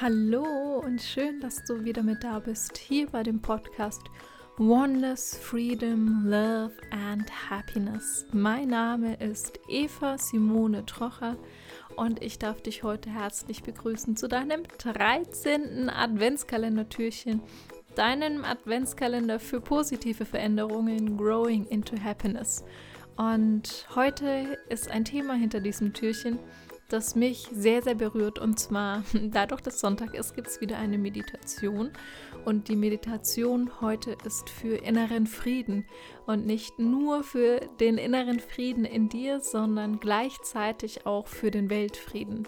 Hallo und schön, dass du wieder mit da bist hier bei dem Podcast Wonders, Freedom, Love and Happiness. Mein Name ist Eva Simone Trocher und ich darf dich heute herzlich begrüßen zu deinem 13. Adventskalendertürchen, deinem Adventskalender für positive Veränderungen Growing into Happiness. Und heute ist ein Thema hinter diesem Türchen, das mich sehr, sehr berührt. Und zwar, dadurch, dass Sonntag ist, gibt es wieder eine Meditation. Und die Meditation heute ist für inneren Frieden. Und nicht nur für den inneren Frieden in dir, sondern gleichzeitig auch für den Weltfrieden.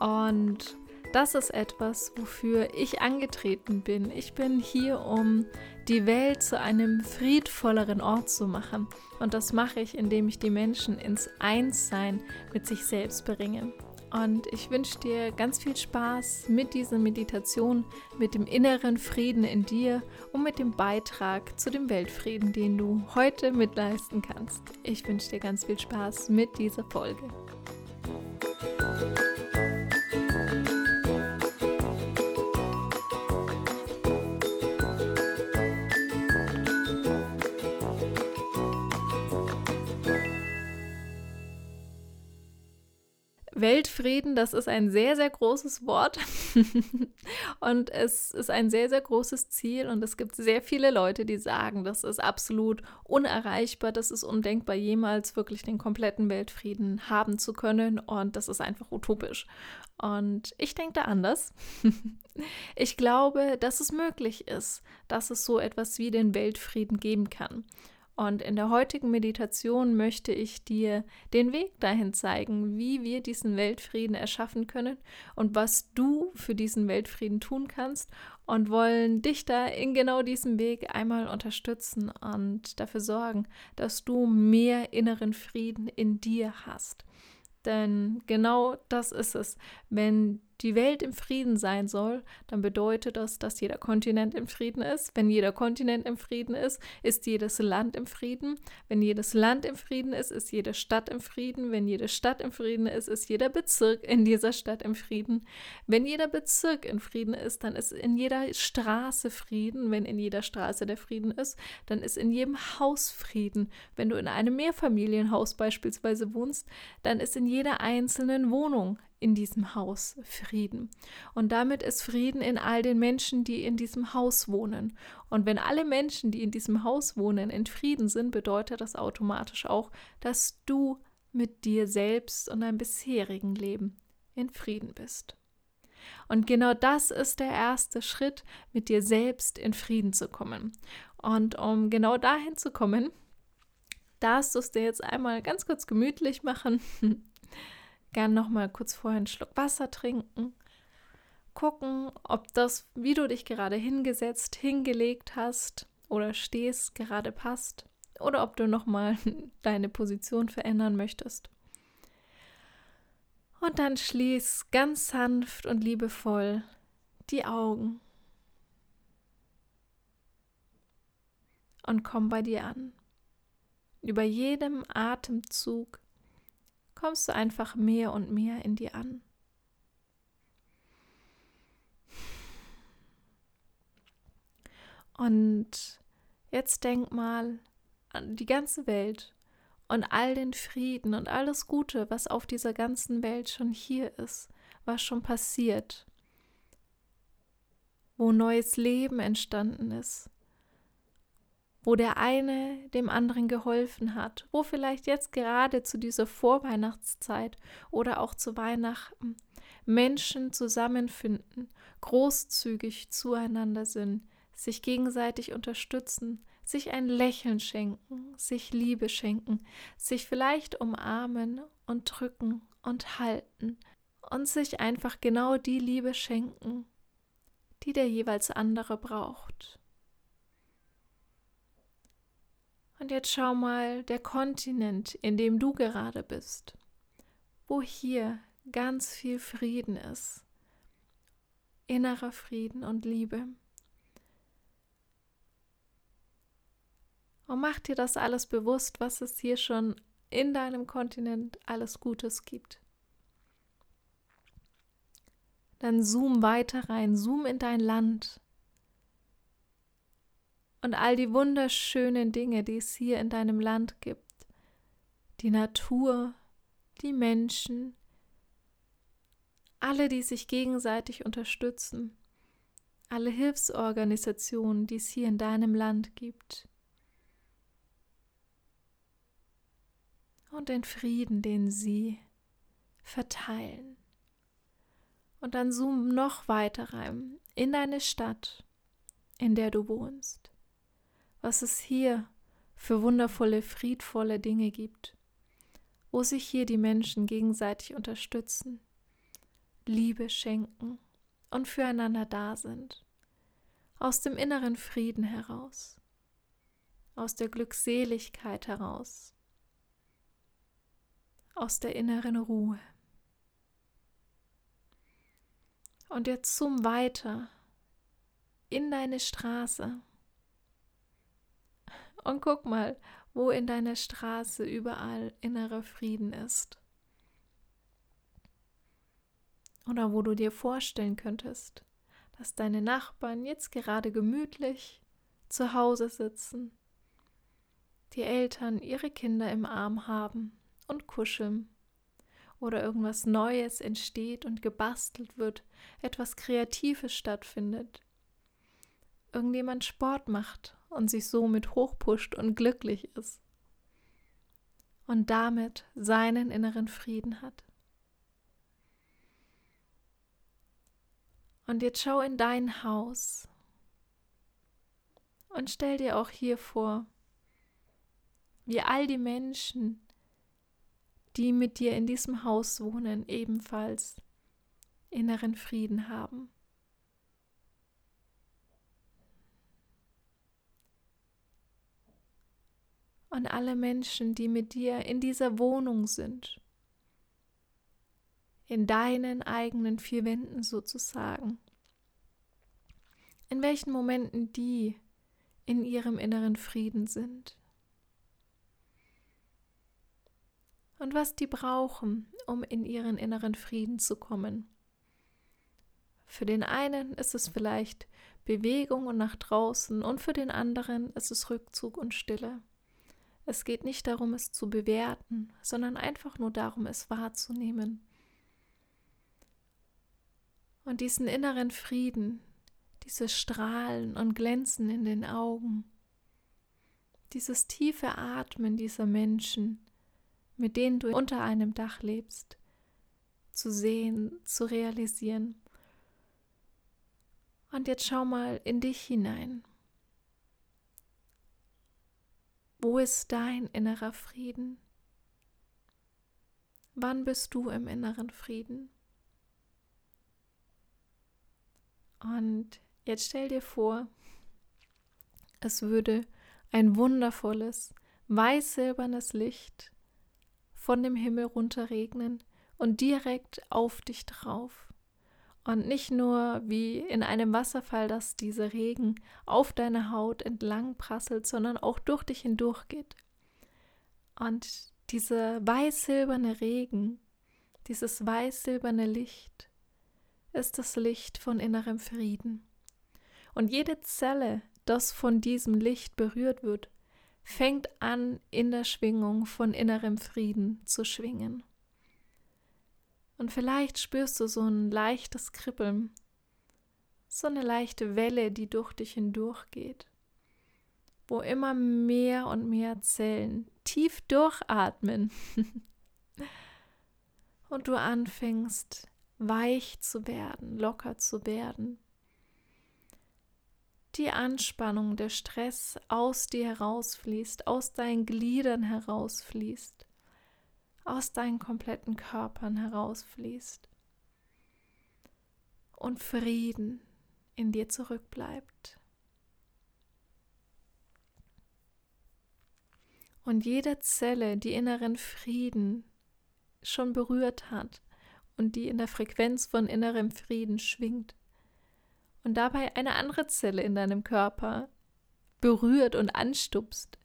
Und das ist etwas, wofür ich angetreten bin. Ich bin hier, um die Welt zu einem friedvolleren Ort zu machen. Und das mache ich, indem ich die Menschen ins Einssein mit sich selbst bringe. Und ich wünsche dir ganz viel Spaß mit dieser Meditation, mit dem inneren Frieden in dir und mit dem Beitrag zu dem Weltfrieden, den du heute mitleisten kannst. Ich wünsche dir ganz viel Spaß mit dieser Folge. Weltfrieden, das ist ein sehr, sehr großes Wort und es ist ein sehr, sehr großes Ziel und es gibt sehr viele Leute, die sagen, das ist absolut unerreichbar, das ist undenkbar, jemals wirklich den kompletten Weltfrieden haben zu können und das ist einfach utopisch. Und ich denke da anders. ich glaube, dass es möglich ist, dass es so etwas wie den Weltfrieden geben kann. Und in der heutigen Meditation möchte ich dir den Weg dahin zeigen, wie wir diesen Weltfrieden erschaffen können und was du für diesen Weltfrieden tun kannst und wollen dich da in genau diesem Weg einmal unterstützen und dafür sorgen, dass du mehr inneren Frieden in dir hast. Denn genau das ist es. Wenn die Welt im Frieden sein soll, dann bedeutet das, dass jeder Kontinent im Frieden ist. Wenn jeder Kontinent im Frieden ist, ist jedes Land im Frieden. Wenn jedes Land im Frieden ist, ist jede Stadt im Frieden. Wenn jede Stadt im Frieden ist, ist jeder Bezirk in dieser Stadt im Frieden. Wenn jeder Bezirk in Frieden ist, dann ist in jeder Straße Frieden. Wenn in jeder Straße der Frieden ist, dann ist in jedem Haus Frieden. Wenn du in einem Mehrfamilienhaus beispielsweise wohnst, dann ist in jeder einzelnen Wohnung in diesem Haus Frieden. Und damit ist Frieden in all den Menschen, die in diesem Haus wohnen. Und wenn alle Menschen, die in diesem Haus wohnen, in Frieden sind, bedeutet das automatisch auch, dass du mit dir selbst und deinem bisherigen Leben in Frieden bist. Und genau das ist der erste Schritt, mit dir selbst in Frieden zu kommen. Und um genau dahin zu kommen, darfst du es dir jetzt einmal ganz kurz gemütlich machen gern noch mal kurz vorher einen Schluck Wasser trinken. Gucken, ob das, wie du dich gerade hingesetzt, hingelegt hast oder stehst, gerade passt. Oder ob du noch mal deine Position verändern möchtest. Und dann schließ ganz sanft und liebevoll die Augen. Und komm bei dir an. Über jedem Atemzug kommst du einfach mehr und mehr in dir an. Und jetzt denk mal an die ganze Welt und all den Frieden und alles Gute, was auf dieser ganzen Welt schon hier ist, was schon passiert, wo neues Leben entstanden ist, wo der eine dem anderen geholfen hat, wo vielleicht jetzt gerade zu dieser Vorweihnachtszeit oder auch zu Weihnachten Menschen zusammenfinden, großzügig zueinander sind, sich gegenseitig unterstützen, sich ein Lächeln schenken, sich Liebe schenken, sich vielleicht umarmen und drücken und halten und sich einfach genau die Liebe schenken, die der jeweils andere braucht. Und jetzt schau mal der Kontinent, in dem du gerade bist, wo hier ganz viel Frieden ist, innerer Frieden und Liebe. Und mach dir das alles bewusst, was es hier schon in deinem Kontinent alles Gutes gibt. Dann zoom weiter rein, zoom in dein Land. Und all die wunderschönen Dinge, die es hier in deinem Land gibt. Die Natur, die Menschen, alle, die sich gegenseitig unterstützen, alle Hilfsorganisationen, die es hier in deinem Land gibt. Und den Frieden, den sie verteilen. Und dann zoom noch weiter rein in deine Stadt, in der du wohnst. Was es hier für wundervolle, friedvolle Dinge gibt, wo sich hier die Menschen gegenseitig unterstützen, Liebe schenken und füreinander da sind. Aus dem inneren Frieden heraus, aus der Glückseligkeit heraus, aus der inneren Ruhe. Und jetzt zum Weiter in deine Straße. Und guck mal, wo in deiner Straße überall innerer Frieden ist. Oder wo du dir vorstellen könntest, dass deine Nachbarn jetzt gerade gemütlich zu Hause sitzen, die Eltern ihre Kinder im Arm haben und kuscheln. Oder irgendwas Neues entsteht und gebastelt wird, etwas Kreatives stattfindet, irgendjemand Sport macht und sich somit hochpusht und glücklich ist und damit seinen inneren Frieden hat. Und jetzt schau in dein Haus und stell dir auch hier vor, wie all die Menschen, die mit dir in diesem Haus wohnen, ebenfalls inneren Frieden haben. Und alle Menschen, die mit dir in dieser Wohnung sind, in deinen eigenen vier Wänden sozusagen, in welchen Momenten die in ihrem inneren Frieden sind. Und was die brauchen, um in ihren inneren Frieden zu kommen. Für den einen ist es vielleicht Bewegung und nach draußen und für den anderen ist es Rückzug und Stille. Es geht nicht darum, es zu bewerten, sondern einfach nur darum, es wahrzunehmen. Und diesen inneren Frieden, dieses Strahlen und Glänzen in den Augen, dieses tiefe Atmen dieser Menschen, mit denen du unter einem Dach lebst, zu sehen, zu realisieren. Und jetzt schau mal in dich hinein. Wo ist dein innerer Frieden? Wann bist du im inneren Frieden? Und jetzt stell dir vor, es würde ein wundervolles, weiß-silbernes Licht von dem Himmel runterregnen und direkt auf dich drauf. Und nicht nur wie in einem Wasserfall, dass dieser Regen auf deine Haut entlang prasselt, sondern auch durch dich hindurch geht. Und dieser weiß-silberne Regen, dieses weiß-silberne Licht, ist das Licht von innerem Frieden. Und jede Zelle, das von diesem Licht berührt wird, fängt an, in der Schwingung von innerem Frieden zu schwingen. Und vielleicht spürst du so ein leichtes Kribbeln, so eine leichte Welle, die durch dich hindurchgeht, wo immer mehr und mehr Zellen tief durchatmen und du anfängst weich zu werden, locker zu werden. Die Anspannung, der Stress aus dir herausfließt, aus deinen Gliedern herausfließt aus deinen kompletten Körpern herausfließt und Frieden in dir zurückbleibt. Und jede Zelle, die inneren Frieden schon berührt hat und die in der Frequenz von innerem Frieden schwingt und dabei eine andere Zelle in deinem Körper berührt und anstupst,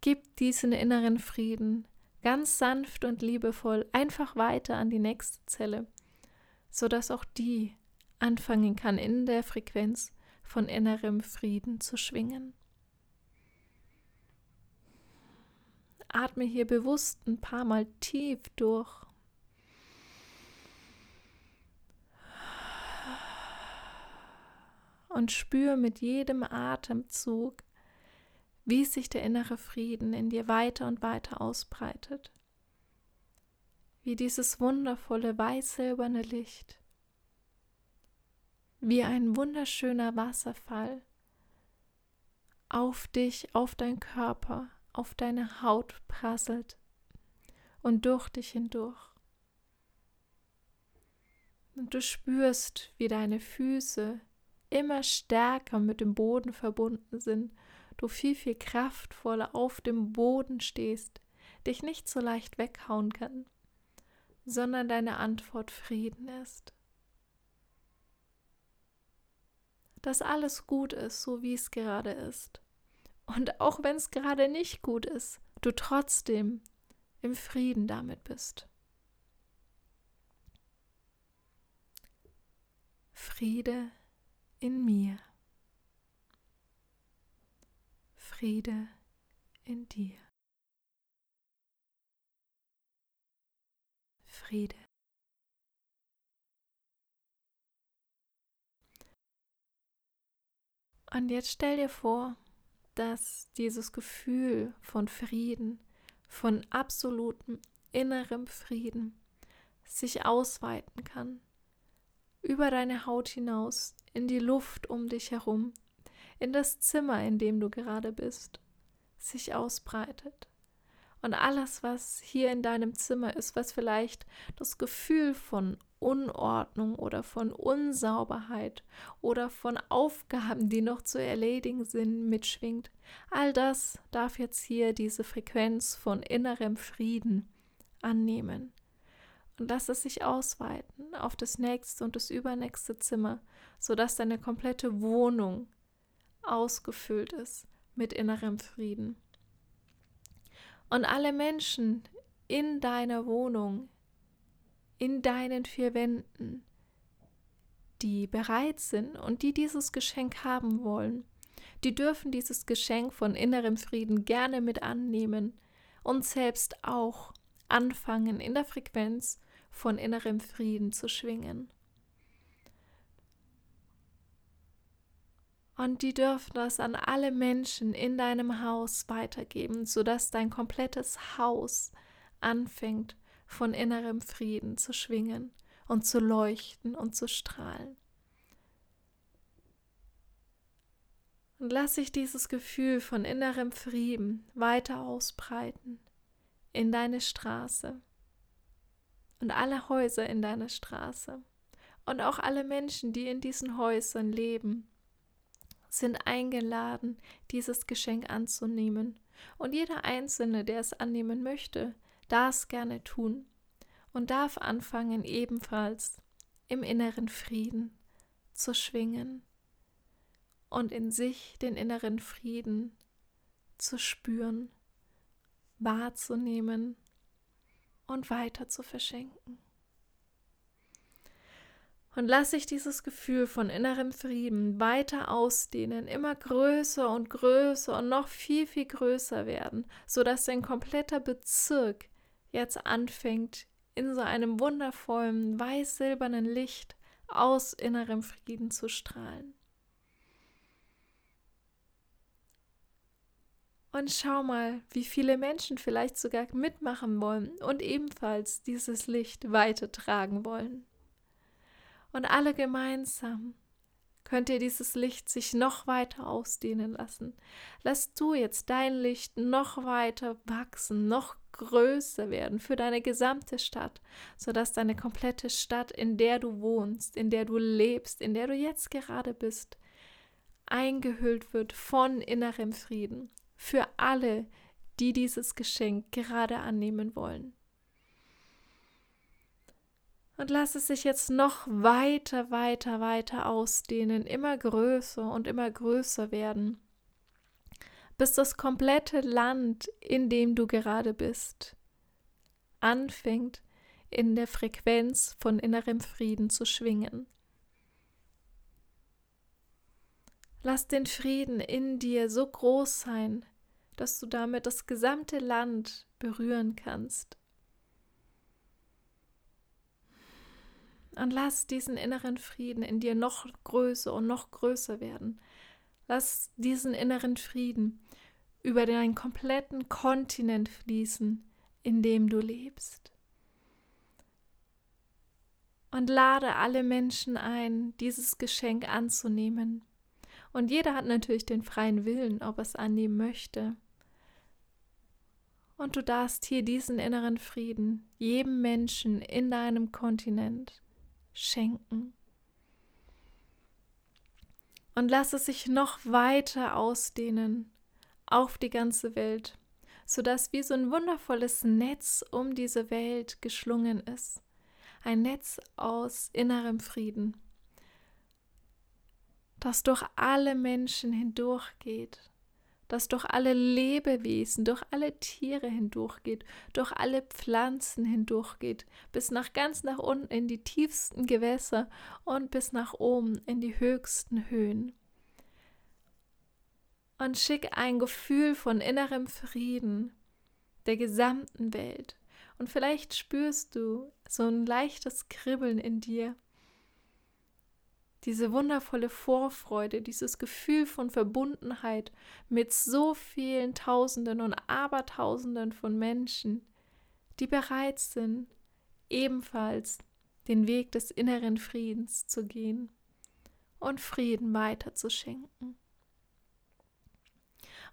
gibt diesen inneren Frieden ganz sanft und liebevoll einfach weiter an die nächste Zelle. sodass auch die anfangen kann, in der Frequenz von innerem Frieden zu schwingen. Atme hier bewusst ein paar Mal tief durch. Und spür mit jedem Atemzug, wie sich der innere Frieden in dir weiter und weiter ausbreitet. Wie dieses wundervolle weiß-silberne Licht, wie ein wunderschöner Wasserfall auf dich, auf deinen Körper, auf deine Haut prasselt und durch dich hindurch. Und du spürst, wie deine Füße immer stärker mit dem Boden verbunden sind, du viel, viel kraftvoller auf dem Boden stehst, dich nicht so leicht weghauen kann, sondern deine Antwort Frieden ist. Dass alles gut ist, so wie es gerade ist. Und auch wenn es gerade nicht gut ist, du trotzdem im Frieden damit bist. Friede in mir. Friede in dir. Friede. Und jetzt stell dir vor, dass dieses Gefühl von Frieden, von absolutem innerem Frieden sich ausweiten kann, über deine Haut hinaus, in die Luft um dich herum, in das Zimmer, in dem du gerade bist, sich ausbreitet. Und alles, was hier in deinem Zimmer ist, was vielleicht das Gefühl von Unordnung oder von Unsauberheit oder von Aufgaben, die noch zu erledigen sind, mitschwingt. All das darf jetzt hier diese Frequenz von innerem Frieden annehmen. Und lass es sich ausweiten auf das nächste und das übernächste Zimmer, sodass deine komplette Wohnung ausgefüllt ist mit innerem Frieden. Und alle Menschen in deiner Wohnung, in deinen vier Wänden, die bereit sind und die dieses Geschenk haben wollen, die dürfen dieses Geschenk von innerem Frieden gerne mit annehmen und selbst auch anfangen, in der Frequenz von innerem Frieden zu schwingen. Und die dürfen das an alle Menschen in deinem Haus weitergeben, sodass dein komplettes Haus anfängt von innerem Frieden zu schwingen und zu leuchten und zu strahlen. Und lass sich dieses Gefühl von innerem Frieden weiter ausbreiten in deine Straße und alle Häuser in deiner Straße und auch alle Menschen, die in diesen Häusern leben, sind eingeladen, dieses Geschenk anzunehmen. Und jeder Einzelne, der es annehmen möchte, darf es gerne tun und darf anfangen, ebenfalls im inneren Frieden zu schwingen und in sich den inneren Frieden zu spüren, wahrzunehmen und weiter zu verschenken. Und lass sich dieses Gefühl von innerem Frieden weiter ausdehnen, immer größer und größer und noch viel, viel größer werden, sodass dein kompletter Bezirk jetzt anfängt, in so einem wundervollen weiß-silbernen Licht aus innerem Frieden zu strahlen. Und schau mal, wie viele Menschen vielleicht sogar mitmachen wollen und ebenfalls dieses Licht weitertragen wollen. Und alle gemeinsam könnt ihr dieses Licht sich noch weiter ausdehnen lassen. Lass du jetzt dein Licht noch weiter wachsen, noch größer werden für deine gesamte Stadt, sodass deine komplette Stadt, in der du wohnst, in der du lebst, in der du jetzt gerade bist, eingehüllt wird von innerem Frieden für alle, die dieses Geschenk gerade annehmen wollen. Und lass es sich jetzt noch weiter, weiter, weiter ausdehnen, immer größer und immer größer werden, bis das komplette Land, in dem du gerade bist, anfängt, in der Frequenz von innerem Frieden zu schwingen. Lass den Frieden in dir so groß sein, dass du damit das gesamte Land berühren kannst. Und lass diesen inneren Frieden in dir noch größer und noch größer werden. Lass diesen inneren Frieden über deinen kompletten Kontinent fließen, in dem du lebst. Und lade alle Menschen ein, dieses Geschenk anzunehmen. Und jeder hat natürlich den freien Willen, ob er es annehmen möchte. Und du darfst hier diesen inneren Frieden jedem Menschen in deinem Kontinent schenken. Und lass es sich noch weiter ausdehnen auf die ganze Welt, sodass wie so ein wundervolles Netz um diese Welt geschlungen ist. Ein Netz aus innerem Frieden, das durch alle Menschen hindurchgeht das durch alle Lebewesen, durch alle Tiere hindurchgeht, durch alle Pflanzen hindurchgeht, bis nach ganz nach unten in die tiefsten Gewässer und bis nach oben in die höchsten Höhen. Und schick ein Gefühl von innerem Frieden der gesamten Welt. Und vielleicht spürst du so ein leichtes Kribbeln in dir diese wundervolle Vorfreude, dieses Gefühl von Verbundenheit mit so vielen Tausenden und Abertausenden von Menschen, die bereit sind, ebenfalls den Weg des inneren Friedens zu gehen und Frieden weiterzuschenken.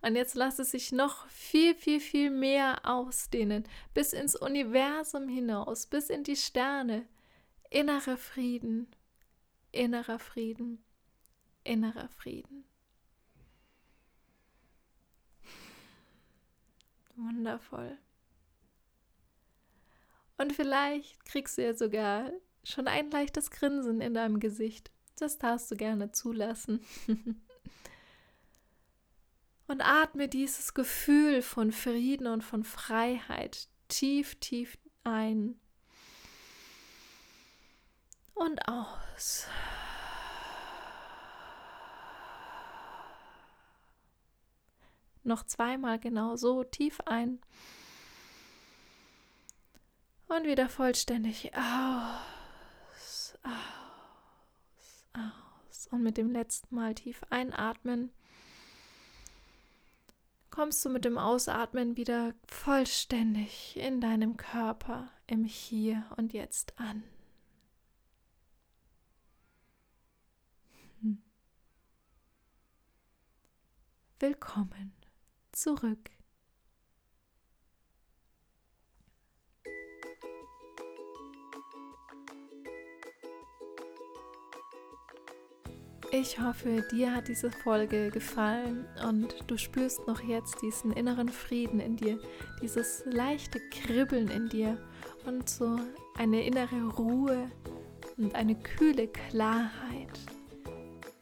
Und jetzt lass es sich noch viel, viel, viel mehr ausdehnen, bis ins Universum hinaus, bis in die Sterne. Innerer Frieden, innerer Frieden, innerer Frieden. Wundervoll. Und vielleicht kriegst du ja sogar schon ein leichtes Grinsen in deinem Gesicht. Das darfst du gerne zulassen. und atme dieses Gefühl von Frieden und von Freiheit tief, tief ein und aus. Noch zweimal genau so tief ein. Und wieder vollständig aus, aus, aus. Und mit dem letzten Mal tief einatmen kommst du mit dem Ausatmen wieder vollständig in deinem Körper im Hier und Jetzt an. Willkommen zurück. Ich hoffe, dir hat diese Folge gefallen und du spürst noch jetzt diesen inneren Frieden in dir, dieses leichte Kribbeln in dir und so eine innere Ruhe und eine kühle Klarheit.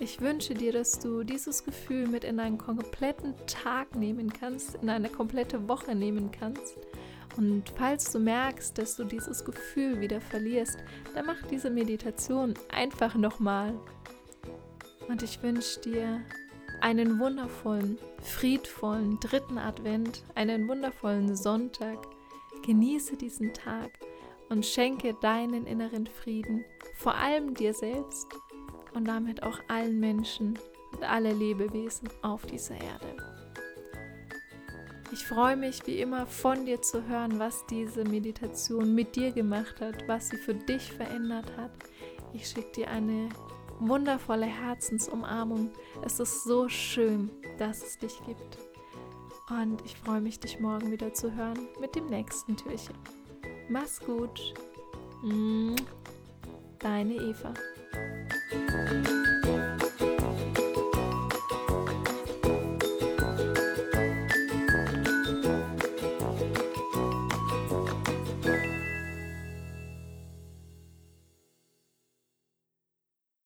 Ich wünsche dir, dass du dieses Gefühl mit in einen kompletten Tag nehmen kannst, in eine komplette Woche nehmen kannst. Und falls du merkst, dass du dieses Gefühl wieder verlierst, dann mach diese Meditation einfach nochmal. Und ich wünsche dir einen wundervollen, friedvollen dritten Advent, einen wundervollen Sonntag. Genieße diesen Tag und schenke deinen inneren Frieden, vor allem dir selbst und damit auch allen Menschen und alle Lebewesen auf dieser Erde. Ich freue mich wie immer von dir zu hören, was diese Meditation mit dir gemacht hat, was sie für dich verändert hat. Ich schicke dir eine wundervolle Herzensumarmung. Es ist so schön, dass es dich gibt. Und ich freue mich, dich morgen wieder zu hören mit dem nächsten Türchen. Mach's gut. Deine Eva. Música